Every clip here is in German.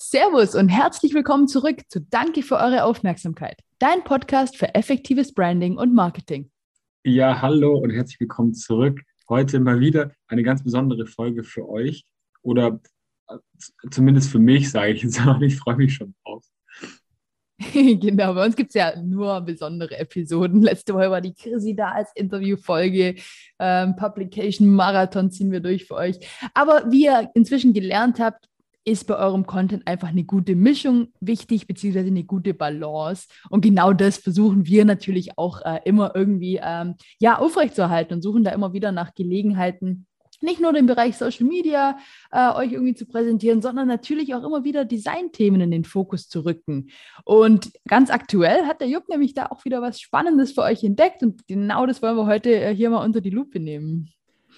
Servus und herzlich willkommen zurück zu Danke für eure Aufmerksamkeit, dein Podcast für effektives Branding und Marketing. Ja, hallo und herzlich willkommen zurück. Heute mal wieder eine ganz besondere Folge für euch oder äh, zumindest für mich, sage ich jetzt mal. Ich freue mich schon drauf. genau, bei uns gibt es ja nur besondere Episoden. Letzte Woche war die Chrissy da als Interviewfolge. Ähm, Publication Marathon ziehen wir durch für euch. Aber wie ihr inzwischen gelernt habt, ist bei eurem Content einfach eine gute Mischung wichtig, beziehungsweise eine gute Balance. Und genau das versuchen wir natürlich auch äh, immer irgendwie ähm, ja, aufrechtzuerhalten und suchen da immer wieder nach Gelegenheiten, nicht nur den Bereich Social Media äh, euch irgendwie zu präsentieren, sondern natürlich auch immer wieder Designthemen in den Fokus zu rücken. Und ganz aktuell hat der Jupp nämlich da auch wieder was Spannendes für euch entdeckt und genau das wollen wir heute äh, hier mal unter die Lupe nehmen.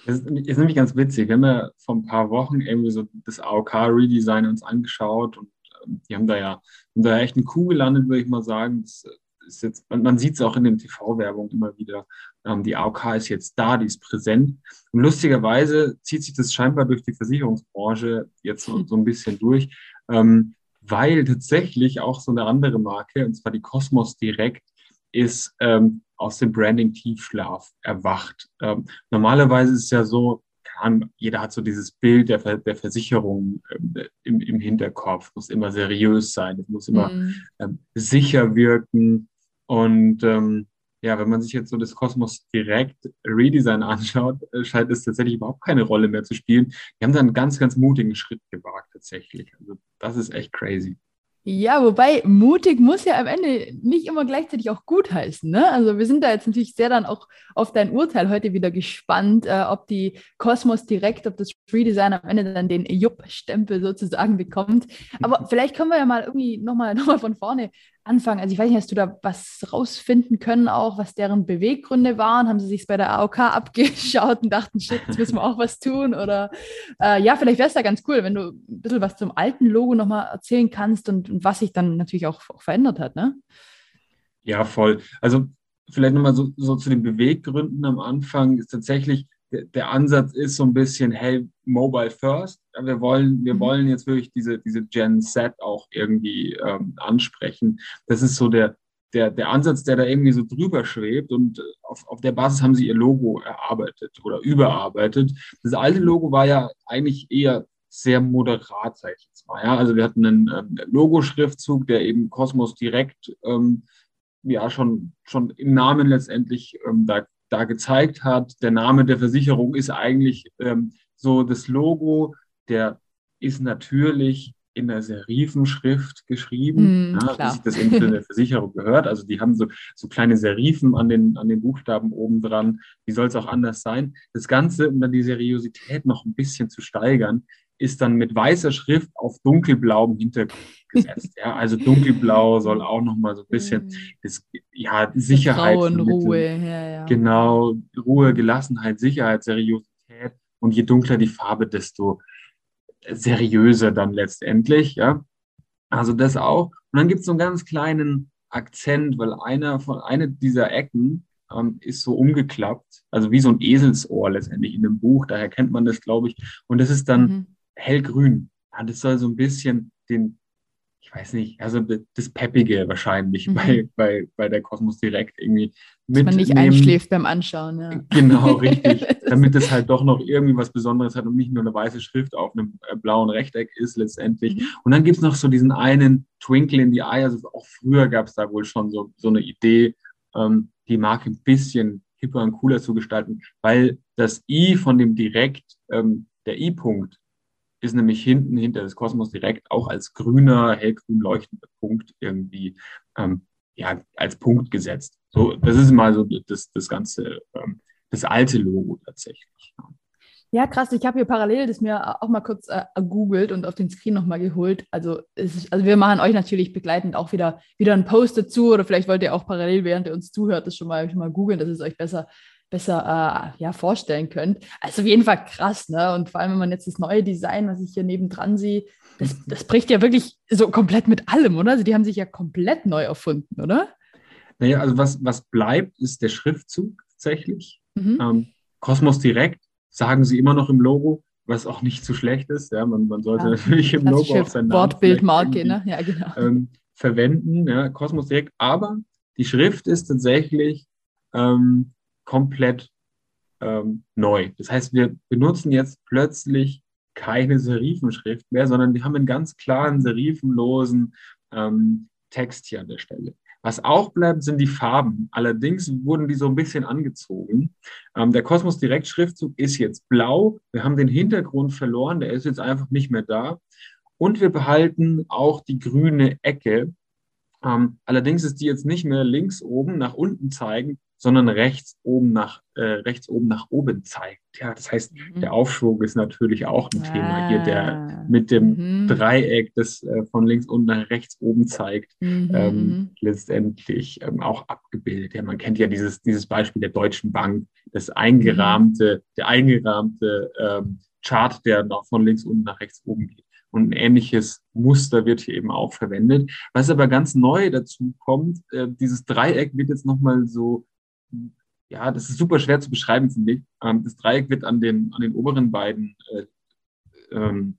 Das ist, ist, nämlich ganz witzig. Wir haben ja vor ein paar Wochen irgendwie so das AOK-Redesign uns angeschaut und ähm, die haben da ja haben da echt eine Kuh gelandet, würde ich mal sagen. Das ist jetzt, man, man sieht es auch in den TV-Werbungen immer wieder. Ähm, die AOK ist jetzt da, die ist präsent. Und lustigerweise zieht sich das scheinbar durch die Versicherungsbranche jetzt so, so ein bisschen durch, ähm, weil tatsächlich auch so eine andere Marke, und zwar die Cosmos Direct, ist ähm, aus dem Branding-Tiefschlaf erwacht. Ähm, normalerweise ist es ja so, kann, jeder hat so dieses Bild der, der Versicherung ähm, im, im Hinterkopf, muss immer seriös sein, es muss immer mhm. ähm, sicher wirken. Und ähm, ja, wenn man sich jetzt so das Kosmos direkt Redesign anschaut, äh, scheint es tatsächlich überhaupt keine Rolle mehr zu spielen. Die haben da einen ganz, ganz mutigen Schritt gewagt, tatsächlich. Also das ist echt crazy. Ja, wobei mutig muss ja am Ende nicht immer gleichzeitig auch gut heißen. Ne? Also wir sind da jetzt natürlich sehr dann auch auf dein Urteil heute wieder gespannt, äh, ob die Cosmos direkt, ob das Redesign am Ende dann den Jupp-Stempel sozusagen bekommt. Aber vielleicht können wir ja mal irgendwie nochmal noch mal von vorne anfangen. Also ich weiß nicht, hast du da was rausfinden können, auch was deren Beweggründe waren? Haben sie sich bei der AOK abgeschaut und dachten, shit, jetzt müssen wir auch was tun? Oder äh, ja, vielleicht wäre es da ganz cool, wenn du ein bisschen was zum alten Logo nochmal erzählen kannst und, und, was sich dann natürlich auch, auch verändert hat, ne? Ja, voll. Also vielleicht nochmal so, so zu den Beweggründen am Anfang ist tatsächlich, der, Ansatz ist so ein bisschen, hey, Mobile First. Wir wollen, wir mhm. wollen jetzt wirklich diese, diese Gen Z auch irgendwie ähm, ansprechen. Das ist so der, der, der Ansatz, der da irgendwie so drüber schwebt und äh, auf, auf der Basis haben sie ihr Logo erarbeitet oder überarbeitet. Das alte Logo war ja eigentlich eher sehr moderat, sag ich jetzt mal. Ja? Also wir hatten einen ähm, Logo-Schriftzug, der eben Kosmos direkt ähm, ja schon, schon im Namen letztendlich ähm, da da gezeigt hat. Der Name der Versicherung ist eigentlich ähm, so das Logo, der ist natürlich in der Serifenschrift geschrieben, mm, ja, wie sich das für eine Versicherung gehört. Also die haben so, so kleine Serifen an den, an den Buchstaben oben dran. Wie soll es auch anders sein? Das Ganze, um dann die Seriosität noch ein bisschen zu steigern, ist dann mit weißer Schrift auf dunkelblauem Hintergrund gesetzt. Ja, also dunkelblau soll auch noch mal so ein bisschen mhm. das, ja, Sicherheit Ruhe, ja, ja. genau Ruhe, Gelassenheit, Sicherheit, Seriosität und je dunkler die Farbe, desto seriöser dann letztendlich. Ja, also das auch. Und dann gibt es so einen ganz kleinen Akzent, weil einer von eine dieser Ecken ähm, ist so umgeklappt, also wie so ein Eselsohr letztendlich in dem Buch. Daher kennt man das, glaube ich. Und das ist dann mhm hellgrün. Ja, das soll so ein bisschen den, ich weiß nicht, also das Peppige wahrscheinlich mhm. bei, bei, bei der Kosmos Direkt irgendwie mit. Dass man nicht einschläft beim Anschauen, ja. Genau, richtig. damit es halt doch noch irgendwie was Besonderes hat und nicht nur eine weiße Schrift auf einem äh, blauen Rechteck ist letztendlich. Mhm. Und dann gibt es noch so diesen einen Twinkle in the Eye, also auch früher gab es da wohl schon so, so eine Idee, ähm, die Marke ein bisschen hipper und cooler zu gestalten, weil das I von dem Direkt, ähm, der I-Punkt, ist nämlich hinten hinter das Kosmos direkt auch als grüner, hellgrün leuchtender Punkt irgendwie ähm, ja, als Punkt gesetzt. So, das ist mal so das, das ganze, ähm, das alte Logo tatsächlich. Ja, krass. Ich habe hier parallel das mir auch mal kurz äh, googelt und auf den Screen nochmal geholt. Also, ist, also wir machen euch natürlich begleitend auch wieder, wieder einen Post dazu oder vielleicht wollt ihr auch parallel, während ihr uns zuhört, das schon mal, mal googeln, dass es euch besser besser äh, ja, vorstellen könnt. Also auf jeden Fall krass, ne? Und vor allem, wenn man jetzt das neue Design, was ich hier nebendran sehe, das, das bricht ja wirklich so komplett mit allem, oder? Also die haben sich ja komplett neu erfunden, oder? Naja, also was, was bleibt, ist der Schriftzug tatsächlich. Mhm. Ähm, Cosmos Direkt sagen sie immer noch im Logo, was auch nicht zu schlecht ist. Ja, man, man sollte ja, natürlich im Logo auch sein Wortbildmarke, ne? Ja, genau. Ähm, verwenden, ja, Kosmos direkt. Aber die Schrift ist tatsächlich ähm, komplett ähm, neu. Das heißt, wir benutzen jetzt plötzlich keine Serifenschrift mehr, sondern wir haben einen ganz klaren serifenlosen ähm, Text hier an der Stelle. Was auch bleibt, sind die Farben. Allerdings wurden die so ein bisschen angezogen. Ähm, der Kosmos Direkt Schriftzug ist jetzt blau. Wir haben den Hintergrund verloren. Der ist jetzt einfach nicht mehr da. Und wir behalten auch die grüne Ecke. Ähm, allerdings ist die jetzt nicht mehr links oben nach unten zeigen, sondern rechts oben nach, äh, rechts oben nach oben zeigt. Ja, das heißt, mhm. der Aufschwung ist natürlich auch ein ah. Thema hier, der ah. mit dem mhm. Dreieck, das äh, von links unten nach rechts oben zeigt, mhm. ähm, mhm. letztendlich ähm, auch abgebildet. Ja, man kennt ja dieses, dieses Beispiel der Deutschen Bank, das eingerahmte, mhm. der eingerahmte ähm, Chart, der noch von links unten nach rechts oben geht. Und ein ähnliches Muster wird hier eben auch verwendet. Was aber ganz neu dazu kommt, äh, dieses Dreieck wird jetzt nochmal so ja, das ist super schwer zu beschreiben, finde ich. Ähm, das Dreieck wird an den, an den oberen beiden äh, ähm,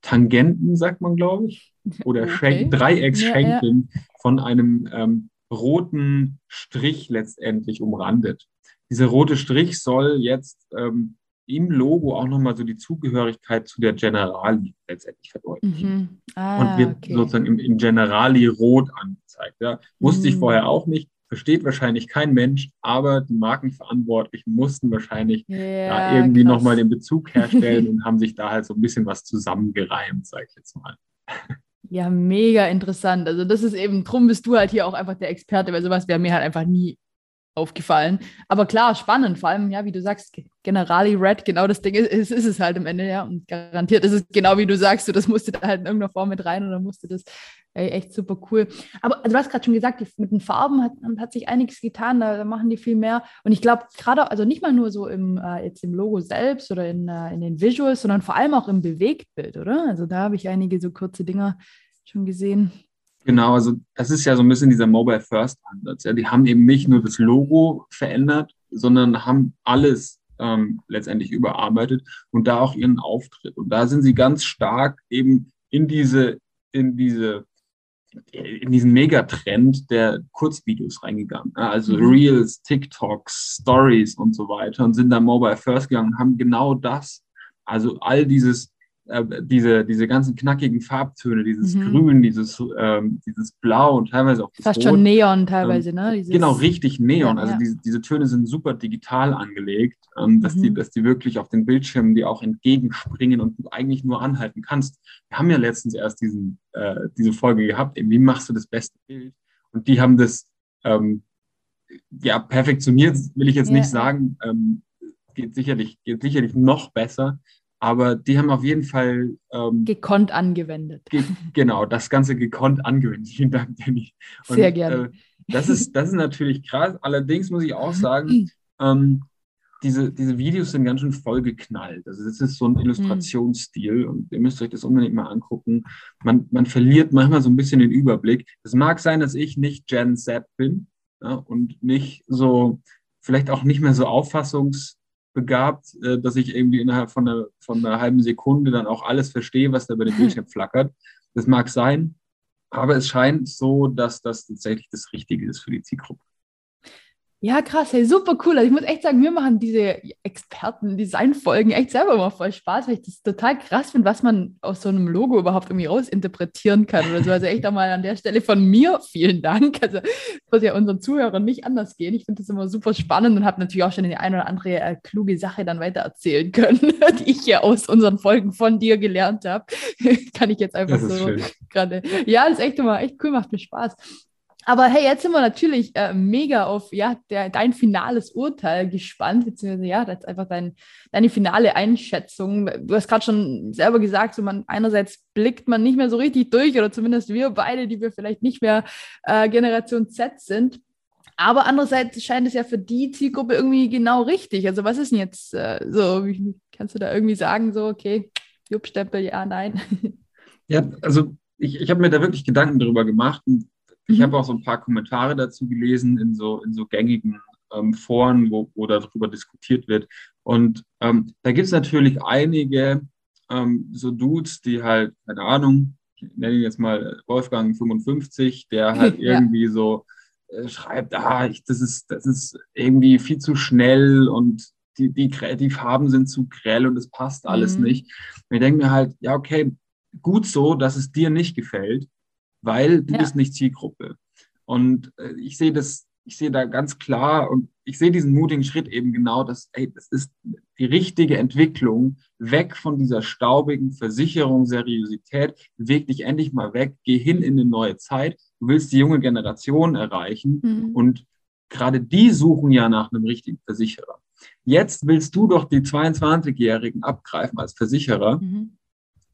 Tangenten, sagt man, glaube ich, oder okay. Dreiecksschenkeln ja, ja. von einem ähm, roten Strich letztendlich umrandet. Dieser rote Strich soll jetzt ähm, im Logo auch nochmal so die Zugehörigkeit zu der Generali letztendlich verdeutlichen. Mhm. Ah, und wird okay. sozusagen im, im Generali rot angezeigt. Ja. Wusste mhm. ich vorher auch nicht versteht wahrscheinlich kein Mensch, aber die Markenverantwortlichen mussten wahrscheinlich ja, da irgendwie nochmal den Bezug herstellen und haben sich da halt so ein bisschen was zusammengereimt, sag ich jetzt mal. Ja, mega interessant. Also das ist eben, drum bist du halt hier auch einfach der Experte, weil sowas wäre mir halt einfach nie aufgefallen. Aber klar, spannend, vor allem, ja, wie du sagst, Generali Red, genau das Ding ist, ist, ist es halt am Ende, ja. Und garantiert ist es genau wie du sagst, du, das musste da halt in irgendeiner Form mit rein oder musste das ey, echt super cool. Aber also, du hast gerade schon gesagt, die, mit den Farben hat, hat sich einiges getan, da, da, machen die viel mehr. Und ich glaube, gerade, also nicht mal nur so im, äh, jetzt im Logo selbst oder in, äh, in den Visuals, sondern vor allem auch im Bewegtbild, oder? Also da habe ich einige so kurze Dinger schon gesehen. Genau, also das ist ja so ein bisschen dieser Mobile First Ansatz. Ja. Die haben eben nicht nur das Logo verändert, sondern haben alles ähm, letztendlich überarbeitet und da auch ihren Auftritt. Und da sind sie ganz stark eben in diese, in diese, in diesen Megatrend der Kurzvideos reingegangen. Also mhm. Reels, TikToks, Stories und so weiter und sind da Mobile First gegangen und haben genau das, also all dieses äh, diese, diese ganzen knackigen Farbtöne, dieses mhm. Grün, dieses, ähm, dieses Blau und teilweise auch das Fast Rot. schon Neon teilweise, ähm, ne? Dieses, genau, richtig Neon. Ja, also ja. Diese, diese Töne sind super digital angelegt, ähm, dass, mhm. die, dass die wirklich auf den Bildschirmen die auch entgegenspringen und du eigentlich nur anhalten kannst. Wir haben ja letztens erst diesen, äh, diese Folge gehabt, eben, wie machst du das beste Bild? Und die haben das ähm, ja perfektioniert, will ich jetzt ja. nicht sagen. Ähm, geht sicherlich, geht sicherlich noch besser. Aber die haben auf jeden Fall. Ähm, gekonnt angewendet. Ge genau, das Ganze gekonnt angewendet. Vielen Dank, Danny. Und, Sehr gerne. Äh, das, ist, das ist natürlich krass. Allerdings muss ich auch sagen, ähm, diese, diese Videos sind ganz schön vollgeknallt. Also das ist so ein Illustrationsstil und ihr müsst euch das unbedingt mal angucken. Man, man verliert manchmal so ein bisschen den Überblick. Es mag sein, dass ich nicht Gen Z bin ja, und nicht so, vielleicht auch nicht mehr so auffassungs begabt, äh, dass ich irgendwie innerhalb von einer, von einer halben Sekunde dann auch alles verstehe, was da über den Bildschirm flackert. Das mag sein, aber es scheint so, dass das tatsächlich das Richtige ist für die Zielgruppe. Ja, krass, hey, super cool. Also ich muss echt sagen, wir machen diese Experten-Design-Folgen echt selber immer voll Spaß, weil ich das total krass finde, was man aus so einem Logo überhaupt irgendwie rausinterpretieren kann oder so. Also echt einmal an der Stelle von mir vielen Dank. Also das wird ja unseren Zuhörern nicht anders gehen. Ich finde das immer super spannend und habe natürlich auch schon die eine oder andere äh, kluge Sache dann weiter erzählen können, die ich ja aus unseren Folgen von dir gelernt habe. kann ich jetzt einfach so gerade. Ja, das ist echt immer echt cool, macht mir Spaß. Aber hey, jetzt sind wir natürlich äh, mega auf ja, der, dein finales Urteil gespannt, beziehungsweise ja, das ist einfach dein, deine finale Einschätzung. Du hast gerade schon selber gesagt, so man einerseits blickt man nicht mehr so richtig durch, oder zumindest wir beide, die wir vielleicht nicht mehr äh, Generation Z sind. Aber andererseits scheint es ja für die Zielgruppe irgendwie genau richtig. Also was ist denn jetzt äh, so? Wie, kannst du da irgendwie sagen, so, okay, Juppstempel, ja, nein? Ja, also ich, ich habe mir da wirklich Gedanken darüber gemacht. Und ich mhm. habe auch so ein paar Kommentare dazu gelesen in so, in so gängigen ähm, Foren, wo, wo darüber diskutiert wird. Und ähm, da gibt es natürlich einige ähm, so Dudes, die halt, keine Ahnung, ich nenne ihn jetzt mal Wolfgang 55, der halt ja. irgendwie so äh, schreibt, ah, ich, das, ist, das ist irgendwie viel zu schnell und die, die, die Farben sind zu grell und es passt alles mhm. nicht. Und ich denke mir halt, ja, okay, gut so, dass es dir nicht gefällt, weil du ja. bist nicht Zielgruppe. Und äh, ich sehe das, ich sehe da ganz klar und ich sehe diesen mutigen Schritt eben genau, dass, ey, das ist die richtige Entwicklung, weg von dieser staubigen Versicherung, Seriosität, beweg dich endlich mal weg, geh hin in eine neue Zeit. Du willst die junge Generation erreichen mhm. und gerade die suchen ja nach einem richtigen Versicherer. Jetzt willst du doch die 22-Jährigen abgreifen als Versicherer, mhm.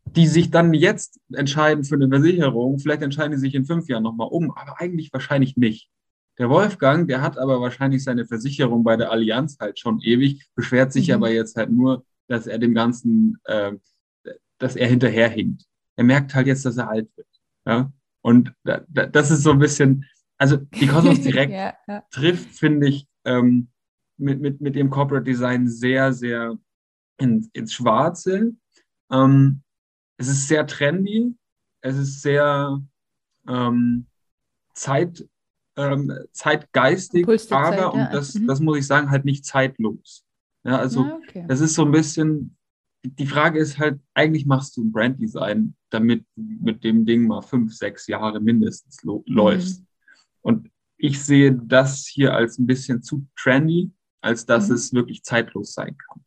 Die sich dann jetzt entscheiden für eine Versicherung. Vielleicht entscheiden sie sich in fünf Jahren nochmal um, aber eigentlich wahrscheinlich nicht. Der Wolfgang, der hat aber wahrscheinlich seine Versicherung bei der Allianz halt schon ewig, beschwert sich mhm. aber jetzt halt nur, dass er dem Ganzen, äh, dass er hinterherhinkt. Er merkt halt jetzt, dass er alt wird. Ja? Und da, da, das ist so ein bisschen, also die Cosmos Direkt ja, ja. trifft, finde ich, ähm, mit, mit, mit dem Corporate Design sehr, sehr in, ins Schwarze. Ähm, es ist sehr trendy, es ist sehr ähm, Zeit, ähm, zeitgeistig, aber, Zeit, und das, mhm. das muss ich sagen, halt nicht zeitlos. Ja, also ja, okay. das ist so ein bisschen, die Frage ist halt, eigentlich machst du ein Branddesign, damit du mit dem Ding mal fünf, sechs Jahre mindestens mhm. läufst. Und ich sehe das hier als ein bisschen zu trendy, als dass mhm. es wirklich zeitlos sein kann.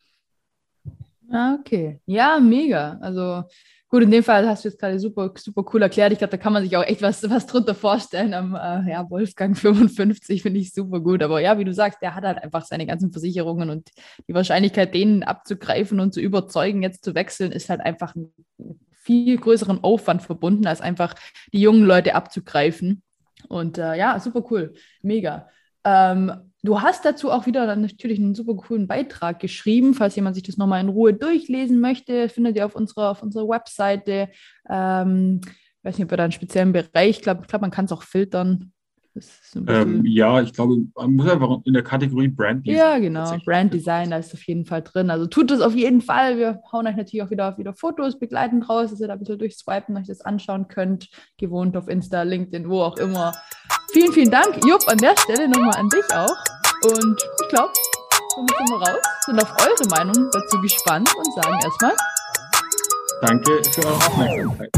Ah, okay. Ja, mega. Also Gut, in dem Fall hast du jetzt gerade super, super cool erklärt. Ich glaube, da kann man sich auch echt was, was drunter vorstellen. Am äh, ja, Wolfgang 55 finde ich super gut. Aber ja, wie du sagst, der hat halt einfach seine ganzen Versicherungen und die Wahrscheinlichkeit, denen abzugreifen und zu überzeugen, jetzt zu wechseln, ist halt einfach ein viel größeren Aufwand verbunden, als einfach die jungen Leute abzugreifen. Und äh, ja, super cool. Mega. Ähm, du hast dazu auch wieder dann natürlich einen super coolen Beitrag geschrieben. Falls jemand sich das nochmal in Ruhe durchlesen möchte, findet ihr auf unserer, auf unserer Webseite. Ähm, ich weiß nicht, ob wir da einen speziellen Bereich, ich glaube, glaub, man kann es auch filtern. Ähm, ja, ich glaube, man muss einfach in der Kategorie Brand Design. Ja, genau. Brand Design, da ist auf jeden Fall drin. Also tut es auf jeden Fall. Wir hauen euch natürlich auch wieder, wieder Fotos begleitend raus, dass ihr da ein bisschen durchswipen und euch das anschauen könnt. Gewohnt auf Insta, LinkedIn, wo auch immer. Vielen, vielen Dank, Jupp, an der Stelle nochmal an dich auch. Und ich glaube, somit sind wir raus, sind auf eure Meinung dazu gespannt und sagen erstmal Danke für eure Aufmerksamkeit.